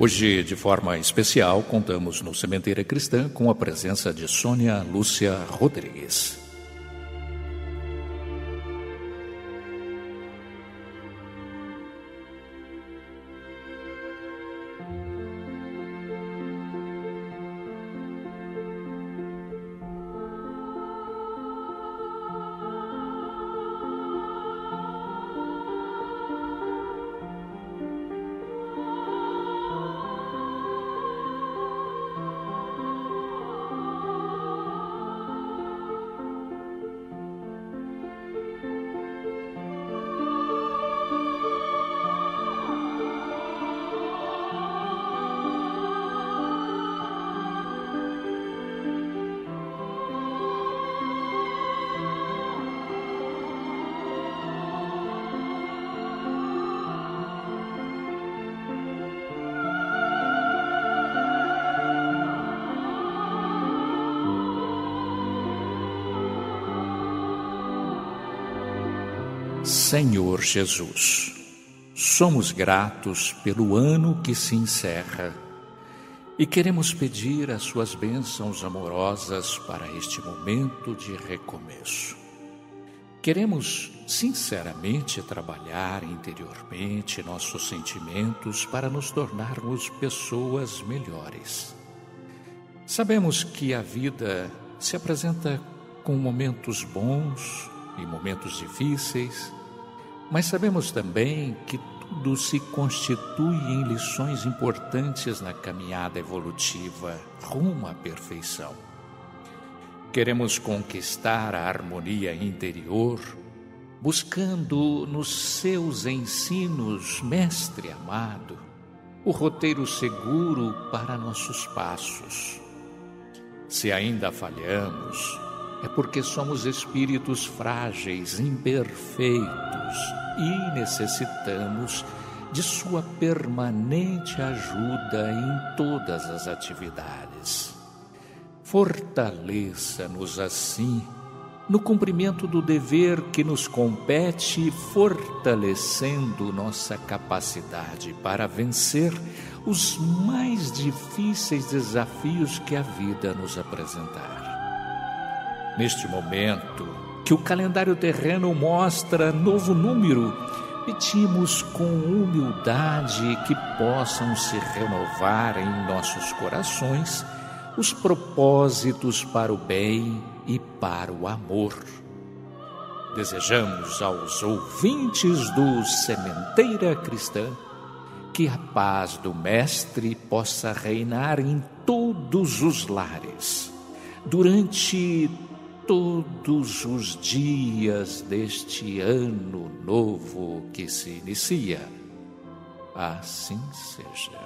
Hoje, de forma especial, contamos no Cementeira Cristã com a presença de Sônia Lúcia Rodrigues. Senhor Jesus, somos gratos pelo ano que se encerra e queremos pedir as Suas bênçãos amorosas para este momento de recomeço. Queremos sinceramente trabalhar interiormente nossos sentimentos para nos tornarmos pessoas melhores. Sabemos que a vida se apresenta com momentos bons e momentos difíceis mas sabemos também que tudo se constitui em lições importantes na caminhada evolutiva rumo à perfeição. Queremos conquistar a harmonia interior, buscando nos seus ensinos, Mestre amado, o roteiro seguro para nossos passos. Se ainda falhamos, é porque somos espíritos frágeis, imperfeitos e necessitamos de Sua permanente ajuda em todas as atividades. Fortaleça-nos assim no cumprimento do dever que nos compete, fortalecendo nossa capacidade para vencer os mais difíceis desafios que a vida nos apresentar. Neste momento, que o calendário terreno mostra novo número, pedimos com humildade que possam se renovar em nossos corações os propósitos para o bem e para o amor. Desejamos aos ouvintes do Sementeira Cristã que a paz do Mestre possa reinar em todos os lares, durante todos os dias deste ano novo que se inicia. Assim seja.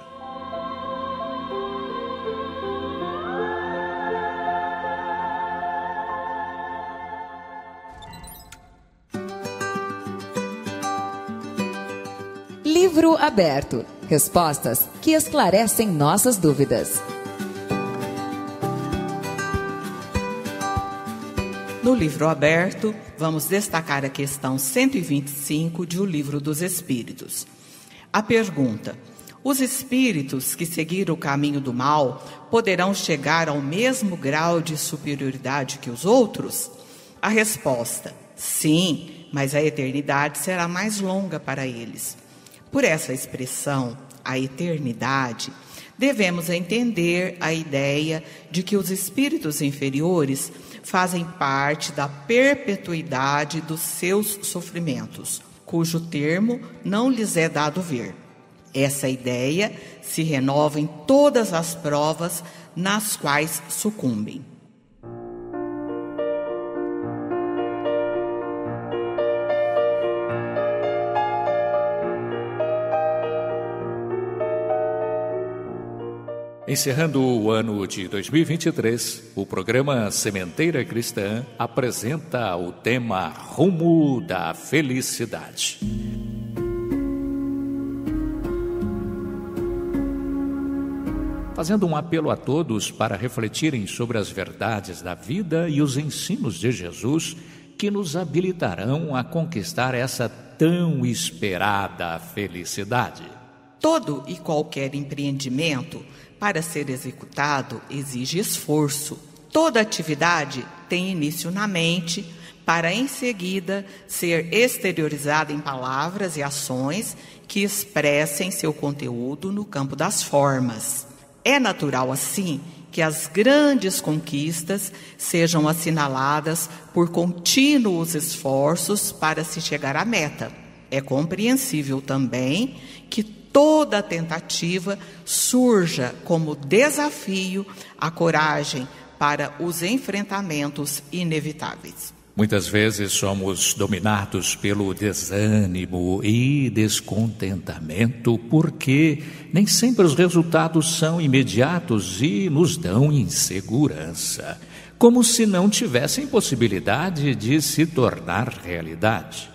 Livro aberto. Respostas que esclarecem nossas dúvidas. No livro aberto, vamos destacar a questão 125 de O Livro dos Espíritos. A pergunta: Os espíritos que seguiram o caminho do mal poderão chegar ao mesmo grau de superioridade que os outros? A resposta: Sim, mas a eternidade será mais longa para eles. Por essa expressão, a eternidade, devemos entender a ideia de que os espíritos inferiores fazem parte da perpetuidade dos seus sofrimentos, cujo termo não lhes é dado ver. Essa ideia se renova em todas as provas nas quais sucumbem. Encerrando o ano de 2023, o programa Sementeira Cristã apresenta o tema Rumo da Felicidade. Fazendo um apelo a todos para refletirem sobre as verdades da vida e os ensinos de Jesus que nos habilitarão a conquistar essa tão esperada felicidade. Todo e qualquer empreendimento para ser executado exige esforço. Toda atividade tem início na mente, para em seguida ser exteriorizada em palavras e ações que expressem seu conteúdo no campo das formas. É natural, assim, que as grandes conquistas sejam assinaladas por contínuos esforços para se chegar à meta. É compreensível também que toda tentativa surja como desafio a coragem para os enfrentamentos inevitáveis. Muitas vezes somos dominados pelo desânimo e descontentamento porque nem sempre os resultados são imediatos e nos dão insegurança, como se não tivessem possibilidade de se tornar realidade.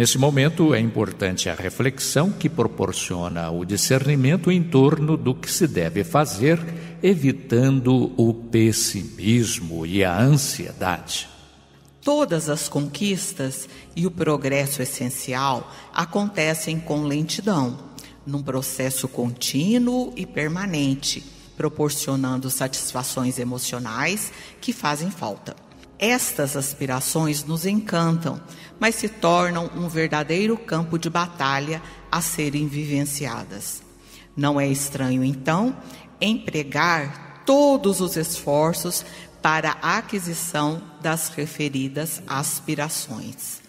Nesse momento é importante a reflexão que proporciona o discernimento em torno do que se deve fazer, evitando o pessimismo e a ansiedade. Todas as conquistas e o progresso essencial acontecem com lentidão, num processo contínuo e permanente, proporcionando satisfações emocionais que fazem falta. Estas aspirações nos encantam, mas se tornam um verdadeiro campo de batalha a serem vivenciadas. Não é estranho, então, empregar todos os esforços para a aquisição das referidas aspirações.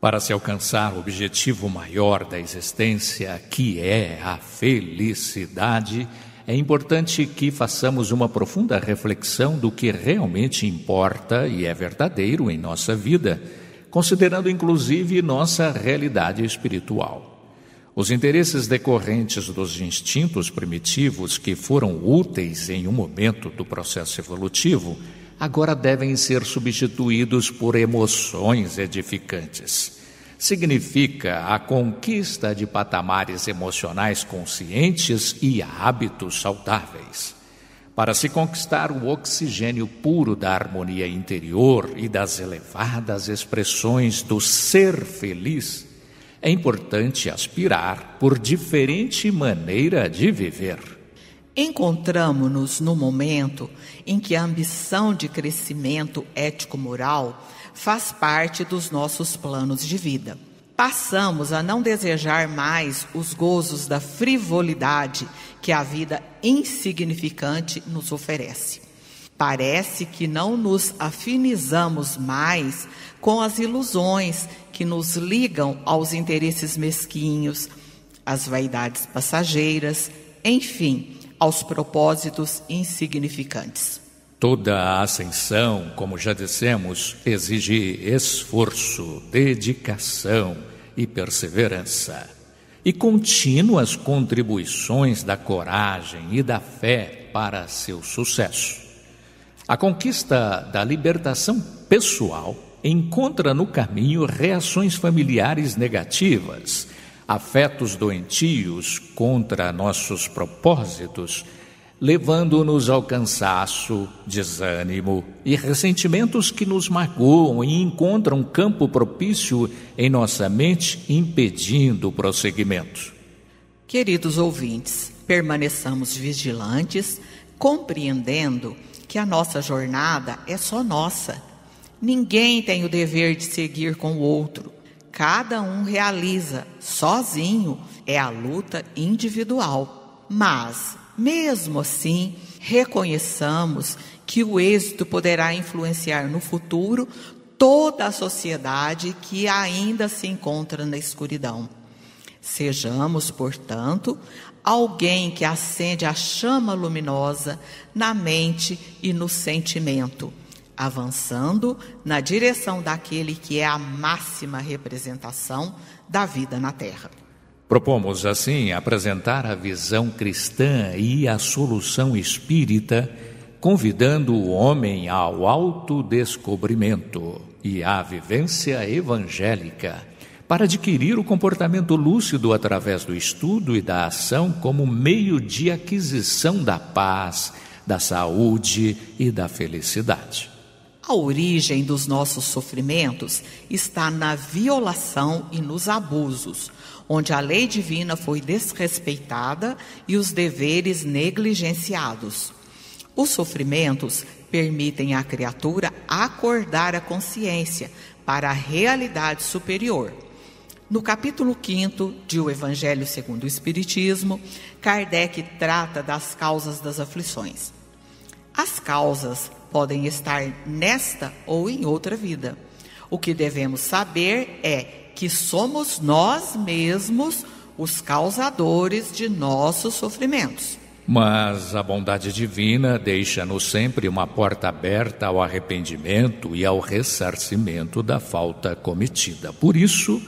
Para se alcançar o objetivo maior da existência, que é a felicidade, é importante que façamos uma profunda reflexão do que realmente importa e é verdadeiro em nossa vida, considerando inclusive nossa realidade espiritual. Os interesses decorrentes dos instintos primitivos que foram úteis em um momento do processo evolutivo agora devem ser substituídos por emoções edificantes significa a conquista de patamares emocionais conscientes e hábitos saudáveis. Para se conquistar o oxigênio puro da harmonia interior e das elevadas expressões do ser feliz, é importante aspirar por diferente maneira de viver. Encontramos-nos no momento em que a ambição de crescimento ético-moral faz parte dos nossos planos de vida. Passamos a não desejar mais os gozos da frivolidade que a vida insignificante nos oferece. Parece que não nos afinizamos mais com as ilusões que nos ligam aos interesses mesquinhos, às vaidades passageiras, enfim, aos propósitos insignificantes. Toda a ascensão, como já dissemos, exige esforço, dedicação e perseverança, e contínuas contribuições da coragem e da fé para seu sucesso. A conquista da libertação pessoal encontra no caminho reações familiares negativas, afetos doentios contra nossos propósitos levando-nos ao cansaço, desânimo e ressentimentos que nos magoam e encontram campo propício em nossa mente, impedindo o prosseguimento. Queridos ouvintes, permaneçamos vigilantes, compreendendo que a nossa jornada é só nossa. Ninguém tem o dever de seguir com o outro. Cada um realiza sozinho é a luta individual. Mas mesmo assim, reconheçamos que o êxito poderá influenciar no futuro toda a sociedade que ainda se encontra na escuridão. Sejamos, portanto, alguém que acende a chama luminosa na mente e no sentimento, avançando na direção daquele que é a máxima representação da vida na Terra. Propomos, assim, apresentar a visão cristã e a solução espírita, convidando o homem ao autodescobrimento e à vivência evangélica, para adquirir o comportamento lúcido através do estudo e da ação como meio de aquisição da paz, da saúde e da felicidade. A origem dos nossos sofrimentos está na violação e nos abusos, onde a lei divina foi desrespeitada e os deveres negligenciados. Os sofrimentos permitem à criatura acordar a consciência para a realidade superior. No capítulo 5 de O Evangelho segundo o Espiritismo, Kardec trata das causas das aflições. As causas podem estar nesta ou em outra vida. O que devemos saber é que somos nós mesmos os causadores de nossos sofrimentos. Mas a bondade divina deixa-nos sempre uma porta aberta ao arrependimento e ao ressarcimento da falta cometida. Por isso,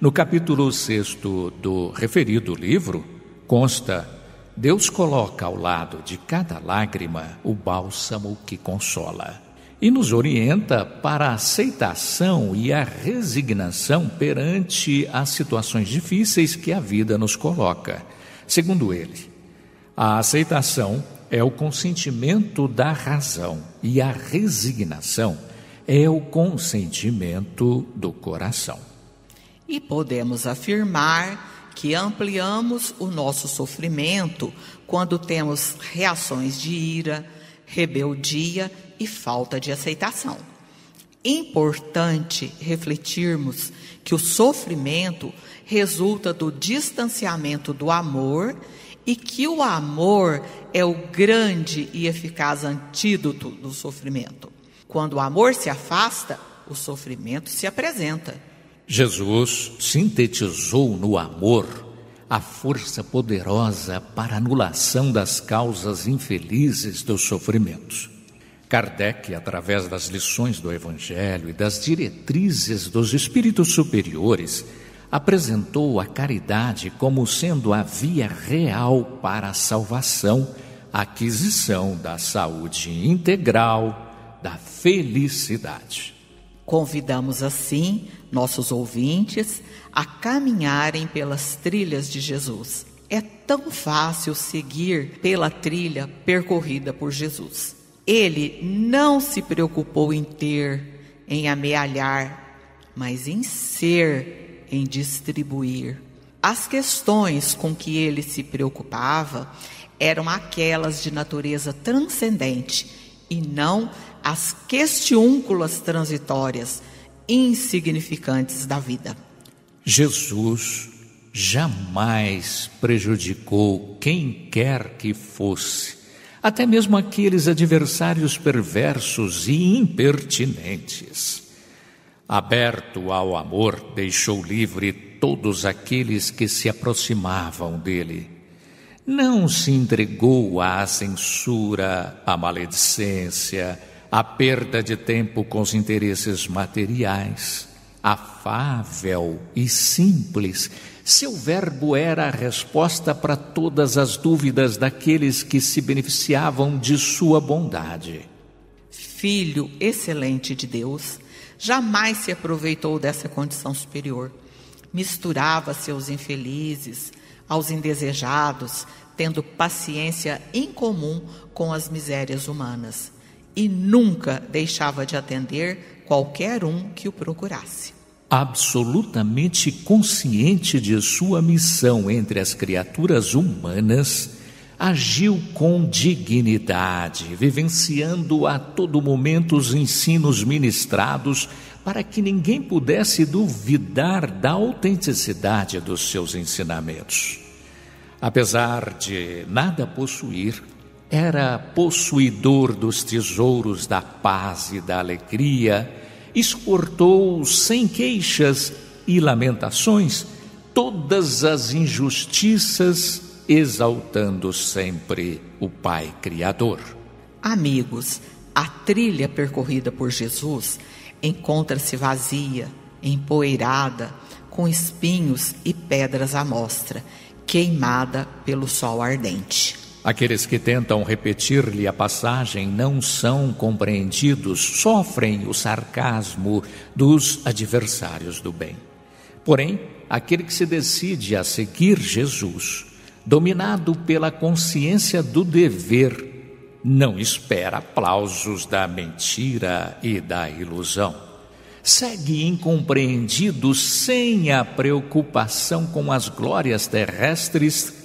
no capítulo 6 do referido livro, consta: Deus coloca ao lado de cada lágrima o bálsamo que consola e nos orienta para a aceitação e a resignação perante as situações difíceis que a vida nos coloca. Segundo ele, a aceitação é o consentimento da razão e a resignação é o consentimento do coração. E podemos afirmar que ampliamos o nosso sofrimento quando temos reações de ira, rebeldia e falta de aceitação. Importante refletirmos que o sofrimento resulta do distanciamento do amor e que o amor é o grande e eficaz antídoto do sofrimento. Quando o amor se afasta, o sofrimento se apresenta. Jesus sintetizou no amor a força poderosa para anulação das causas infelizes dos sofrimentos. Kardec, através das lições do Evangelho e das diretrizes dos espíritos superiores, apresentou a caridade como sendo a via real para a salvação, a aquisição da saúde integral, da felicidade. Convidamos assim nossos ouvintes a caminharem pelas trilhas de Jesus. É tão fácil seguir pela trilha percorrida por Jesus. Ele não se preocupou em ter, em amealhar, mas em ser, em distribuir. As questões com que ele se preocupava eram aquelas de natureza transcendente e não as questiúnculas transitórias, insignificantes da vida. Jesus jamais prejudicou quem quer que fosse até mesmo aqueles adversários perversos e impertinentes. Aberto ao amor, deixou livre todos aqueles que se aproximavam dele. Não se entregou à censura, à maledicência, à perda de tempo com os interesses materiais. Afável e simples, seu verbo era a resposta para todas as dúvidas daqueles que se beneficiavam de sua bondade. Filho excelente de Deus, jamais se aproveitou dessa condição superior. Misturava seus infelizes aos indesejados, tendo paciência incomum com as misérias humanas, e nunca deixava de atender qualquer um que o procurasse absolutamente consciente de sua missão entre as criaturas humanas, agiu com dignidade, vivenciando a todo momento os ensinos ministrados para que ninguém pudesse duvidar da autenticidade dos seus ensinamentos. Apesar de nada possuir, era possuidor dos tesouros da paz e da alegria exportou sem queixas e lamentações todas as injustiças, exaltando sempre o Pai Criador. Amigos, a trilha percorrida por Jesus encontra-se vazia, empoeirada, com espinhos e pedras à mostra, queimada pelo sol ardente. Aqueles que tentam repetir-lhe a passagem não são compreendidos, sofrem o sarcasmo dos adversários do bem. Porém, aquele que se decide a seguir Jesus, dominado pela consciência do dever, não espera aplausos da mentira e da ilusão. Segue incompreendido sem a preocupação com as glórias terrestres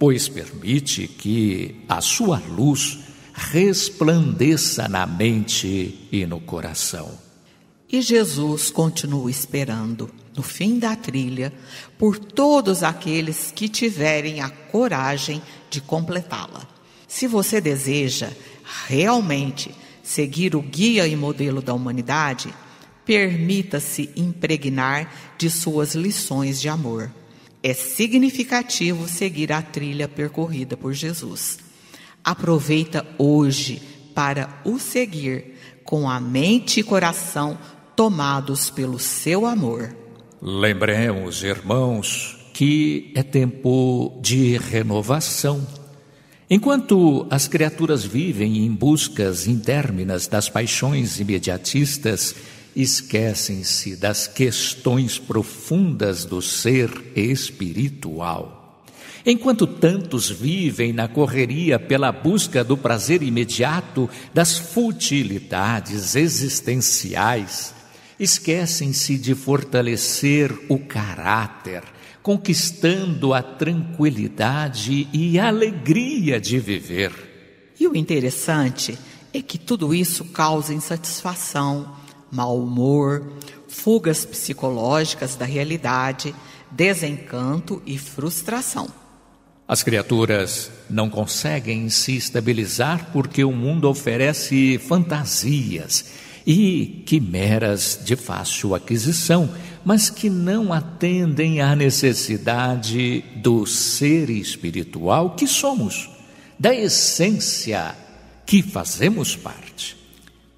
pois permite que a sua luz resplandeça na mente e no coração. E Jesus continua esperando, no fim da trilha, por todos aqueles que tiverem a coragem de completá-la. Se você deseja realmente seguir o guia e modelo da humanidade, permita-se impregnar de suas lições de amor. É significativo seguir a trilha percorrida por Jesus. Aproveita hoje para o seguir com a mente e coração tomados pelo seu amor. Lembremos, irmãos, que é tempo de renovação. Enquanto as criaturas vivem em buscas interminas das paixões imediatistas, esquecem-se das questões profundas do ser espiritual. Enquanto tantos vivem na correria pela busca do prazer imediato, das futilidades existenciais, esquecem-se de fortalecer o caráter, conquistando a tranquilidade e alegria de viver. E o interessante é que tudo isso causa insatisfação, mau humor, fugas psicológicas da realidade, desencanto e frustração. As criaturas não conseguem se estabilizar porque o mundo oferece fantasias e quimeras de fácil aquisição, mas que não atendem à necessidade do ser espiritual que somos, da essência que fazemos parte.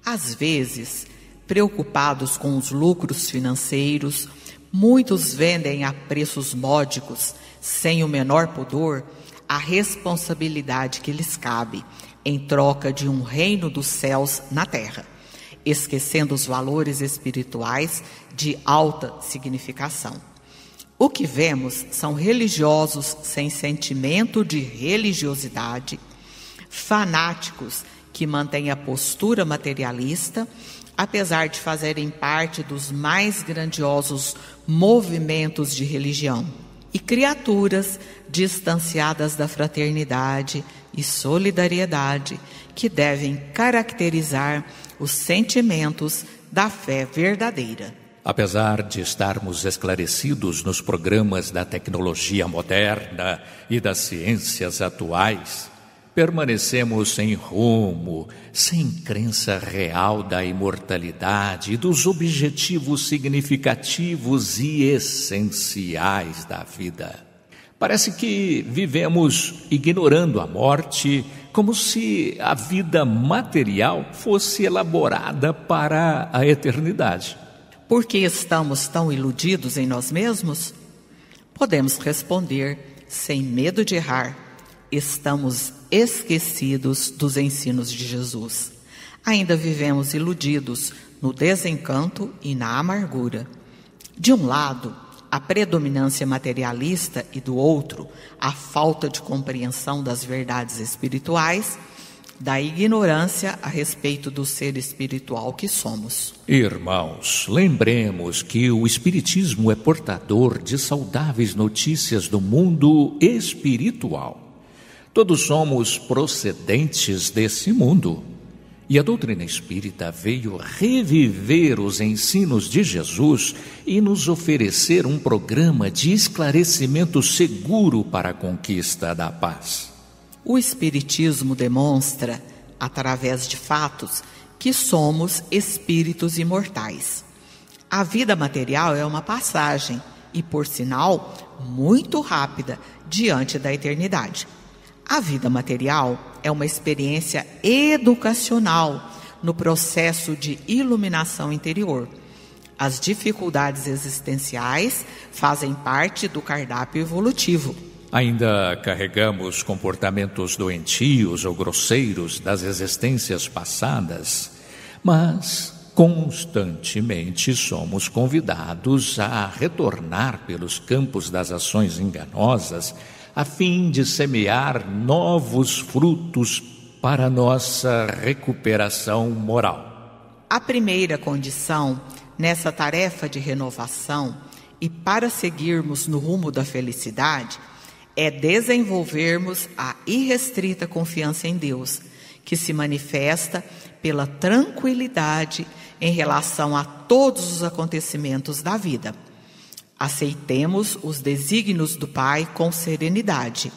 Às vezes, Preocupados com os lucros financeiros, muitos vendem a preços módicos, sem o menor pudor, a responsabilidade que lhes cabe em troca de um reino dos céus na terra, esquecendo os valores espirituais de alta significação. O que vemos são religiosos sem sentimento de religiosidade, fanáticos que mantêm a postura materialista apesar de fazerem parte dos mais grandiosos movimentos de religião, e criaturas distanciadas da fraternidade e solidariedade que devem caracterizar os sentimentos da fé verdadeira. Apesar de estarmos esclarecidos nos programas da tecnologia moderna e das ciências atuais, permanecemos sem rumo, sem crença real da imortalidade e dos objetivos significativos e essenciais da vida. Parece que vivemos ignorando a morte, como se a vida material fosse elaborada para a eternidade. Por que estamos tão iludidos em nós mesmos? Podemos responder, sem medo de errar, estamos esquecidos dos ensinos de Jesus. Ainda vivemos iludidos no desencanto e na amargura. De um lado, a predominância materialista e do outro, a falta de compreensão das verdades espirituais, da ignorância a respeito do ser espiritual que somos. Irmãos, lembremos que o Espiritismo é portador de saudáveis notícias do mundo espiritual. Todos somos procedentes desse mundo. E a doutrina espírita veio reviver os ensinos de Jesus e nos oferecer um programa de esclarecimento seguro para a conquista da paz. O Espiritismo demonstra, através de fatos, que somos espíritos imortais. A vida material é uma passagem e, por sinal, muito rápida diante da eternidade. A vida material é uma experiência educacional no processo de iluminação interior. As dificuldades existenciais fazem parte do cardápio evolutivo. Ainda carregamos comportamentos doentios ou grosseiros das existências passadas, mas constantemente somos convidados a retornar pelos campos das ações enganosas a fim de semear novos frutos para nossa recuperação moral. A primeira condição nessa tarefa de renovação e para seguirmos no rumo da felicidade é desenvolvermos a irrestrita confiança em Deus, que se manifesta pela tranquilidade em relação a todos os acontecimentos da vida. Aceitemos os desígnios do Pai com serenidade,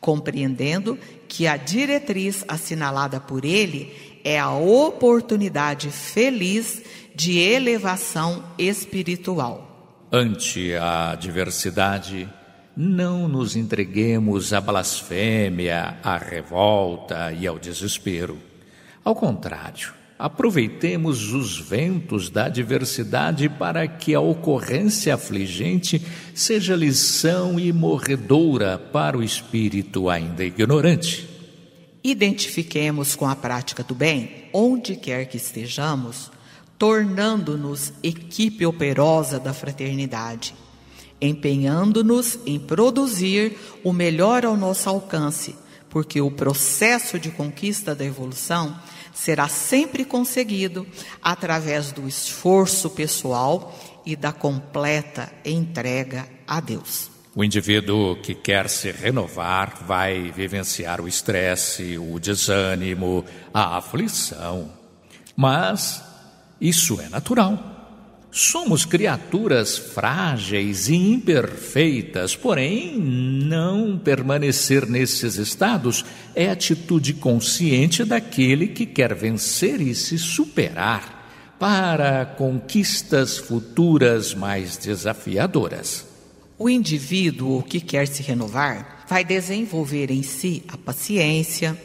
compreendendo que a diretriz assinalada por Ele é a oportunidade feliz de elevação espiritual. Ante a adversidade, não nos entreguemos à blasfêmia, à revolta e ao desespero. Ao contrário, aproveitemos os ventos da adversidade para que a ocorrência afligente seja lição e morredoura para o espírito ainda ignorante. Identifiquemos com a prática do bem, onde quer que estejamos, tornando-nos equipe operosa da fraternidade, empenhando-nos em produzir o melhor ao nosso alcance, porque o processo de conquista da evolução será sempre conseguido através do esforço pessoal e da completa entrega a Deus. O indivíduo que quer se renovar vai vivenciar o estresse, o desânimo, a aflição. Mas isso é natural. Somos criaturas frágeis e imperfeitas, porém, não permanecer nesses estados é atitude consciente daquele que quer vencer e se superar para conquistas futuras mais desafiadoras. O indivíduo que quer se renovar vai desenvolver em si a paciência,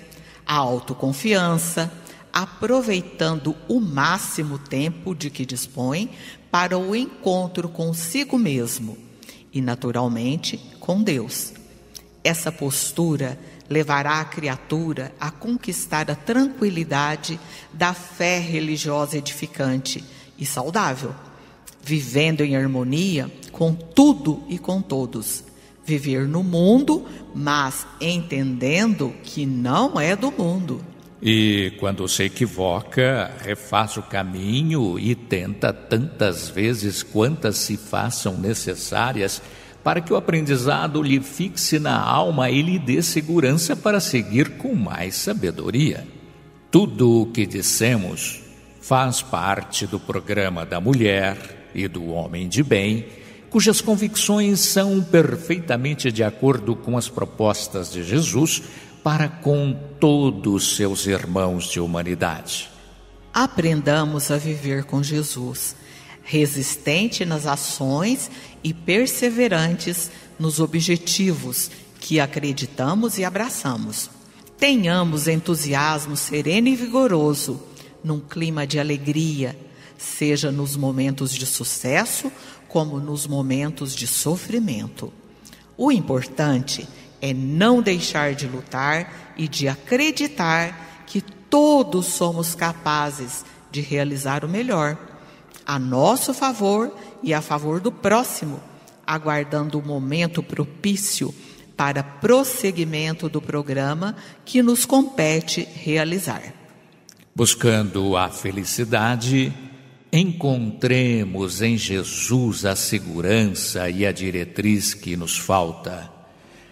a autoconfiança, aproveitando o máximo tempo de que dispõe para o encontro consigo mesmo e, naturalmente, com Deus. Essa postura levará a criatura a conquistar a tranquilidade da fé religiosa edificante e saudável, vivendo em harmonia com tudo e com todos. Viver no mundo, mas entendendo que não é do mundo. E quando se equivoca, refaz o caminho e tenta tantas vezes quantas se façam necessárias para que o aprendizado lhe fixe na alma e lhe dê segurança para seguir com mais sabedoria. Tudo o que dissemos faz parte do programa da mulher e do homem de bem, cujas convicções são perfeitamente de acordo com as propostas de Jesus para com todos seus irmãos de humanidade. Aprendamos a viver com Jesus, resistente nas ações e perseverantes nos objetivos que acreditamos e abraçamos. Tenhamos entusiasmo sereno e vigoroso, num clima de alegria, seja nos momentos de sucesso como nos momentos de sofrimento. O importante é é não deixar de lutar e de acreditar que todos somos capazes de realizar o melhor, a nosso favor e a favor do próximo, aguardando o momento propício para prosseguimento do programa que nos compete realizar. Buscando a felicidade, encontremos em Jesus a segurança e a diretriz que nos falta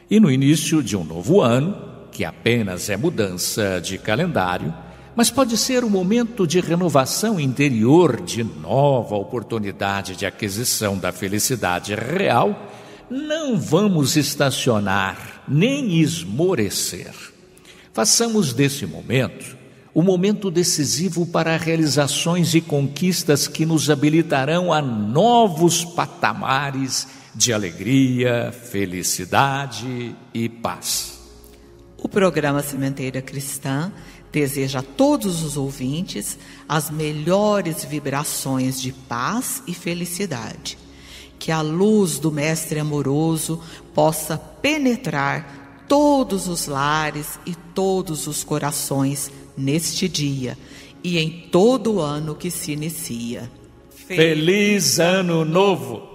e no início de um novo ano, que apenas é mudança de calendário, mas pode ser um momento de renovação interior, de nova oportunidade de aquisição da felicidade real, não vamos estacionar nem esmorecer. Façamos desse momento o momento decisivo para realizações e conquistas que nos habilitarão a novos patamares de alegria, felicidade e paz. O programa Sementeira Cristã deseja a todos os ouvintes as melhores vibrações de paz e felicidade. Que a luz do Mestre amoroso possa penetrar todos os lares e todos os corações neste dia e em todo o ano que se inicia. Feliz Ano Novo!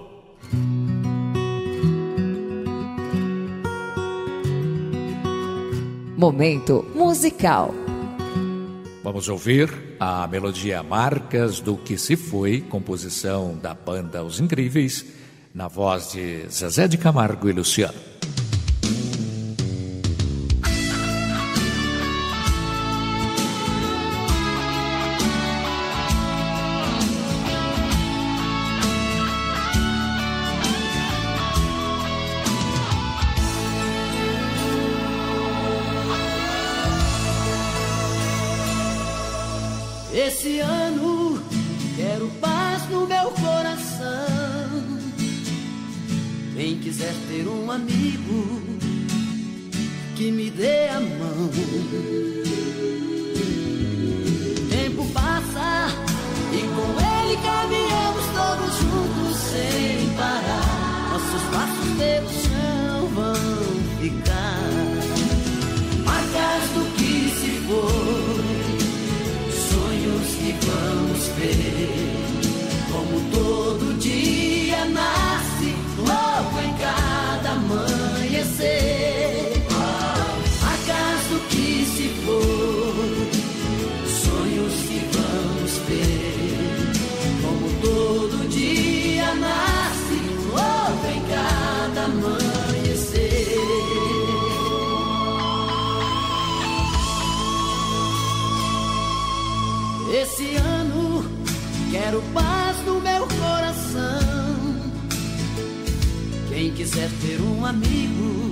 Momento musical. Vamos ouvir a melodia Marcas do Que Se Foi, composição da banda Os Incríveis, na voz de Zezé de Camargo e Luciano. quiser ter um amigo.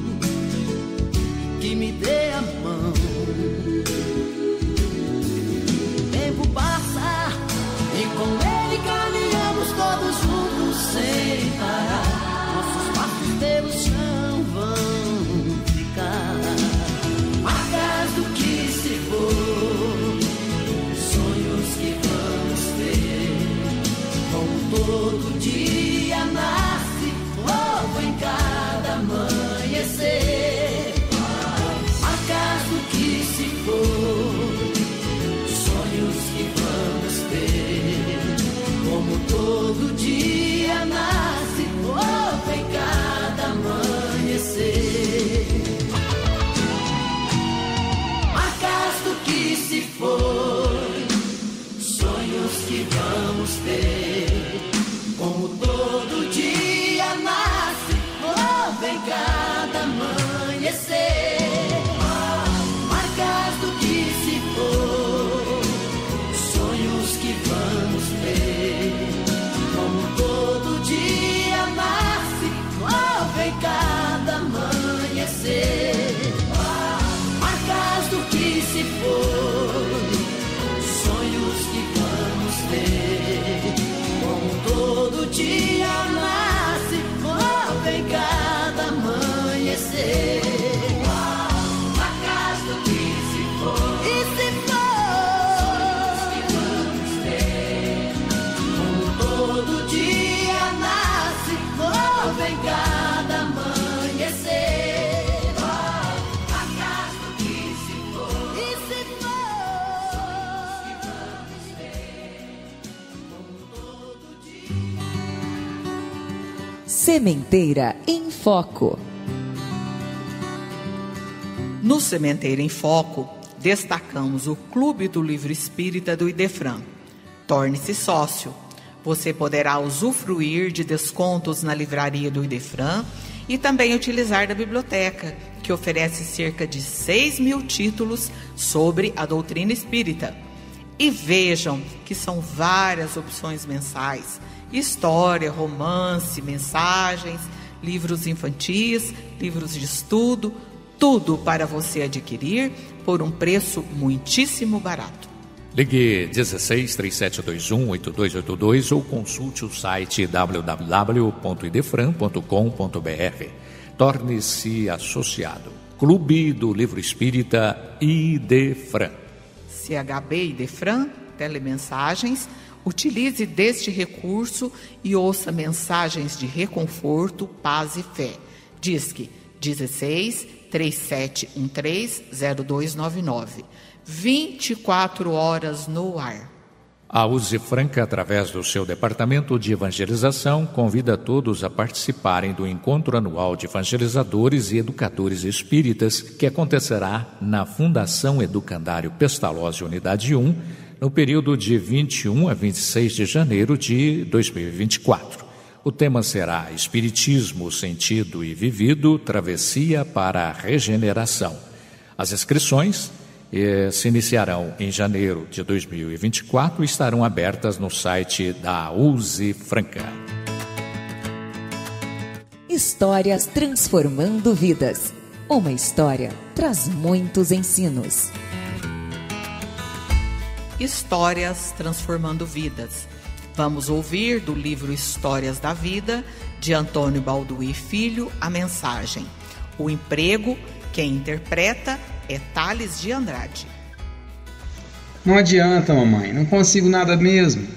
Sementeira em Foco. No Sementeira em Foco, destacamos o Clube do Livro Espírita do Idefran. Torne-se sócio. Você poderá usufruir de descontos na livraria do Idefran e também utilizar da biblioteca, que oferece cerca de 6 mil títulos sobre a doutrina espírita. E vejam que são várias opções mensais história, romance, mensagens, livros infantis, livros de estudo, tudo para você adquirir por um preço muitíssimo barato. Ligue 16 3721 8282 ou consulte o site www.idefran.com.br. Torne-se associado. Clube do Livro Espírita Idefran. CHB Idefran, telemensagens, utilize deste recurso e ouça mensagens de reconforto, paz e fé. Disque 16 3713 0299. 24 horas no ar. A Use Franca, através do seu departamento de evangelização, convida todos a participarem do encontro anual de evangelizadores e educadores espíritas que acontecerá na Fundação Educandário Pestalozzi Unidade 1, no período de 21 a 26 de janeiro de 2024. O tema será Espiritismo, Sentido e Vivido Travessia para a Regeneração. As inscrições eh, se iniciarão em janeiro de 2024 e estarão abertas no site da Use Franca. Histórias transformando vidas. Uma história traz muitos ensinos. Histórias transformando vidas. Vamos ouvir do livro Histórias da Vida, de Antônio Balduí Filho, a mensagem. O emprego, quem interpreta é Thales de Andrade. Não adianta, mamãe, não consigo nada mesmo.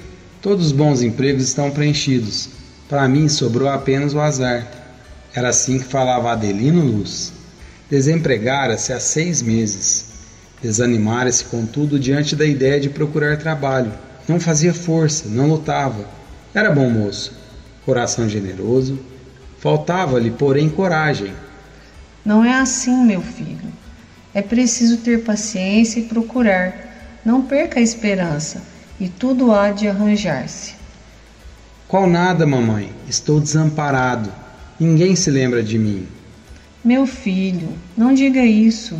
Todos os bons empregos estão preenchidos. Para mim sobrou apenas o azar. Era assim que falava Adelino Luz. Desempregara-se há seis meses. Desanimara-se, contudo, diante da ideia de procurar trabalho. Não fazia força, não lutava. Era bom moço, coração generoso. Faltava-lhe, porém, coragem. Não é assim, meu filho. É preciso ter paciência e procurar. Não perca a esperança, e tudo há de arranjar-se. Qual nada, mamãe? Estou desamparado. Ninguém se lembra de mim. Meu filho, não diga isso.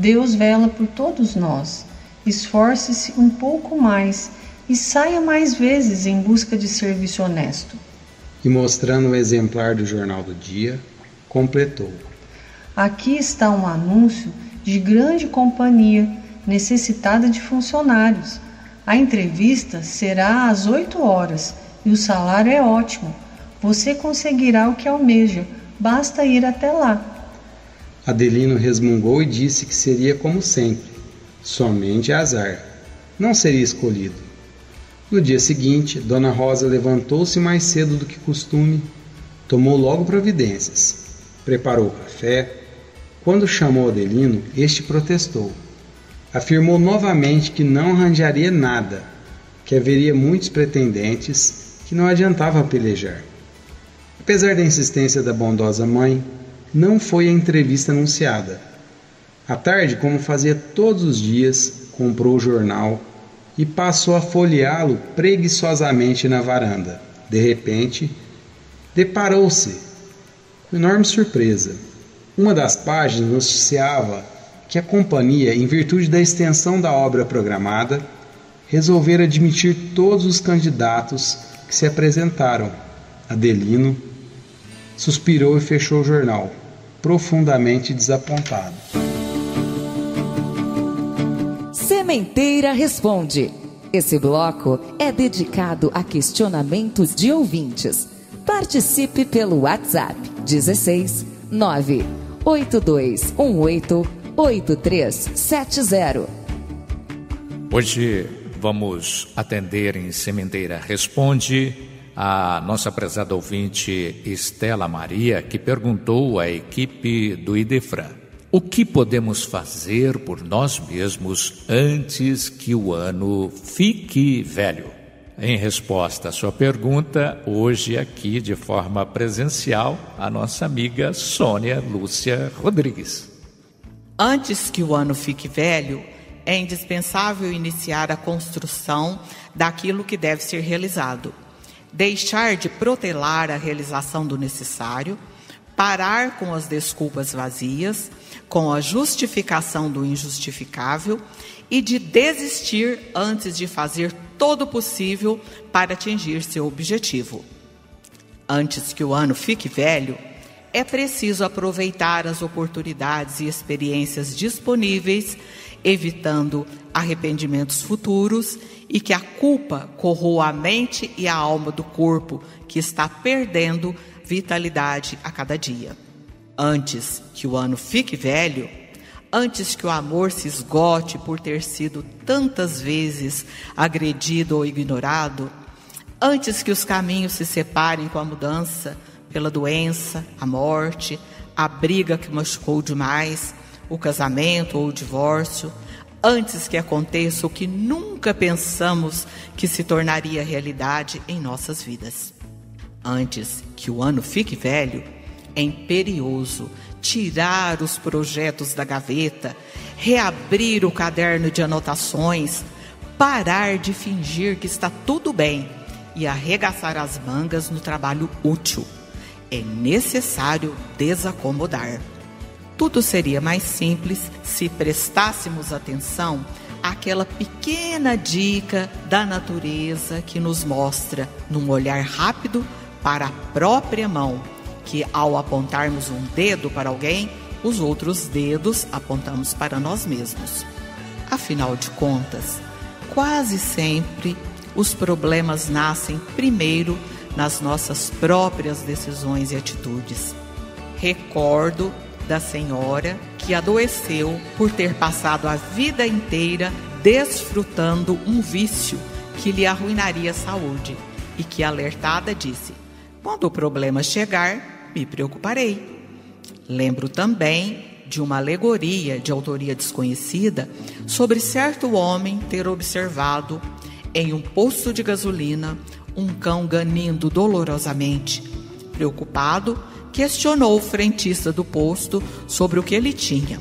Deus vela por todos nós. Esforce-se um pouco mais e saia mais vezes em busca de serviço honesto. E mostrando o exemplar do Jornal do Dia, completou: Aqui está um anúncio de grande companhia, necessitada de funcionários. A entrevista será às 8 horas e o salário é ótimo. Você conseguirá o que almeja, basta ir até lá. Adelino resmungou e disse que seria como sempre, somente azar. Não seria escolhido. No dia seguinte, Dona Rosa levantou-se mais cedo do que costume, tomou logo providências, preparou o café, quando chamou Adelino, este protestou. Afirmou novamente que não arranjaria nada, que haveria muitos pretendentes, que não adiantava pelejar. Apesar da insistência da bondosa mãe, não foi a entrevista anunciada. À tarde, como fazia todos os dias, comprou o jornal e passou a folheá-lo preguiçosamente na varanda. De repente, deparou-se com enorme surpresa uma das páginas noticiava que a companhia, em virtude da extensão da obra programada, resolvera admitir todos os candidatos que se apresentaram. Adelino suspirou e fechou o jornal, profundamente desapontado. Sementeira Responde. Esse bloco é dedicado a questionamentos de ouvintes. Participe pelo WhatsApp 16 9 8218-8370. Hoje vamos atender em Sementeira Responde a nossa prezada ouvinte Estela Maria, que perguntou à equipe do Idefran: O que podemos fazer por nós mesmos antes que o ano fique velho? Em resposta à sua pergunta, hoje aqui de forma presencial, a nossa amiga Sônia Lúcia Rodrigues. Antes que o ano fique velho, é indispensável iniciar a construção daquilo que deve ser realizado. Deixar de protelar a realização do necessário, parar com as desculpas vazias, com a justificação do injustificável e de desistir antes de fazer todo o possível para atingir seu objetivo. Antes que o ano fique velho, é preciso aproveitar as oportunidades e experiências disponíveis, evitando arrependimentos futuros e que a culpa corroa a mente e a alma do corpo, que está perdendo vitalidade a cada dia. Antes que o ano fique velho, antes que o amor se esgote por ter sido tantas vezes agredido ou ignorado, antes que os caminhos se separem com a mudança, pela doença, a morte, a briga que machucou demais, o casamento ou o divórcio, antes que aconteça o que nunca pensamos que se tornaria realidade em nossas vidas. Antes que o ano fique velho, é imperioso tirar os projetos da gaveta, reabrir o caderno de anotações, parar de fingir que está tudo bem e arregaçar as mangas no trabalho útil. É necessário desacomodar. Tudo seria mais simples se prestássemos atenção àquela pequena dica da natureza que nos mostra, num olhar rápido, para a própria mão que ao apontarmos um dedo para alguém, os outros dedos apontamos para nós mesmos. Afinal de contas, quase sempre os problemas nascem primeiro nas nossas próprias decisões e atitudes. Recordo da senhora que adoeceu por ter passado a vida inteira desfrutando um vício que lhe arruinaria a saúde e que, alertada, disse: Quando o problema chegar, me preocuparei. Lembro também de uma alegoria de autoria desconhecida sobre certo homem ter observado em um posto de gasolina um cão ganindo dolorosamente. Preocupado, questionou o frentista do posto sobre o que ele tinha.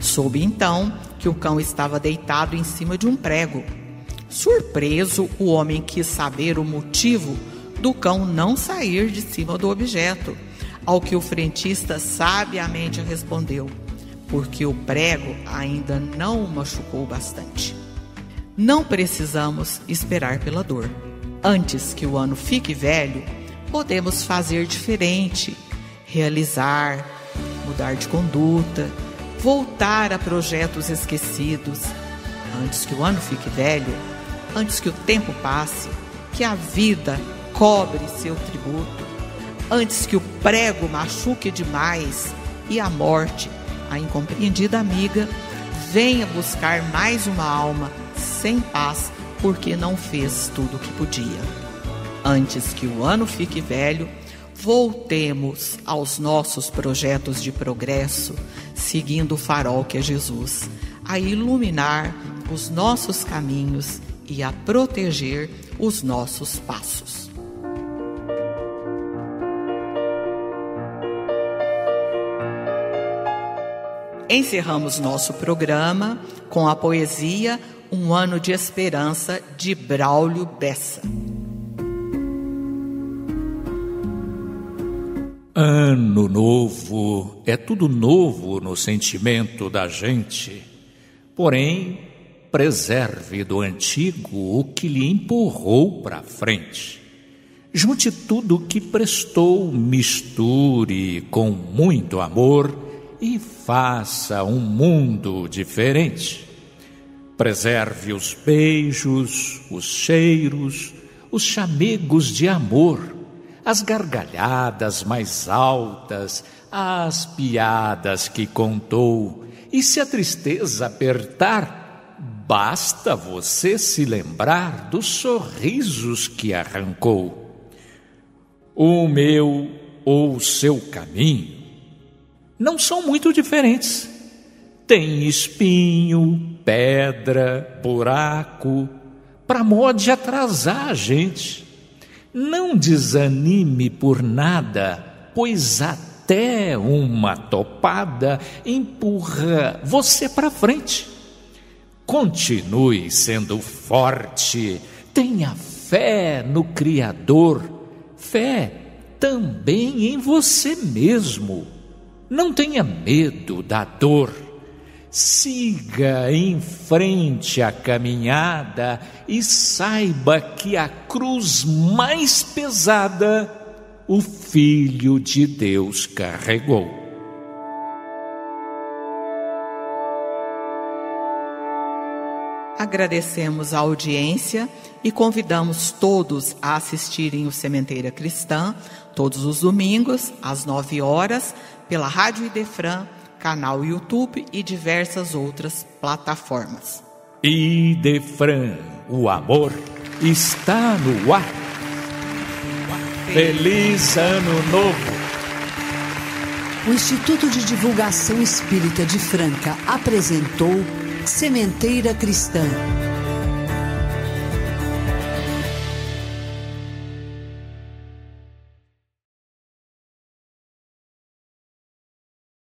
Soube então que o cão estava deitado em cima de um prego. Surpreso, o homem quis saber o motivo do cão não sair de cima do objeto ao que o frentista sabiamente respondeu: porque o prego ainda não o machucou bastante. Não precisamos esperar pela dor. Antes que o ano fique velho, podemos fazer diferente, realizar, mudar de conduta, voltar a projetos esquecidos. Antes que o ano fique velho, antes que o tempo passe, que a vida cobre seu tributo, antes que o prego machuque demais e a morte, a incompreendida amiga, venha buscar mais uma alma sem paz porque não fez tudo o que podia. Antes que o ano fique velho, voltemos aos nossos projetos de progresso, seguindo o farol que é Jesus, a iluminar os nossos caminhos e a proteger os nossos passos. Encerramos nosso programa com a poesia Um Ano de Esperança de Braulio Bessa. Ano novo é tudo novo no sentimento da gente, porém, preserve do antigo o que lhe empurrou para frente. Junte tudo o que prestou, misture com muito amor e faça um mundo diferente. Preserve os beijos, os cheiros, os chamegos de amor, as gargalhadas mais altas, as piadas que contou. E se a tristeza apertar, basta você se lembrar dos sorrisos que arrancou. O meu ou o seu caminho não são muito diferentes. Tem espinho, pedra, buraco, para modo de atrasar a gente. Não desanime por nada, pois até uma topada empurra você para frente. Continue sendo forte, tenha fé no Criador, fé também em você mesmo. Não tenha medo da dor. Siga em frente a caminhada e saiba que a cruz mais pesada o Filho de Deus carregou. Agradecemos a audiência e convidamos todos a assistirem o Sementeira Cristã todos os domingos às nove horas pela Rádio Idefran, canal YouTube e diversas outras plataformas. Idefran, o amor está no ar. Feliz Ano Novo! O Instituto de Divulgação Espírita de Franca apresentou Sementeira Cristã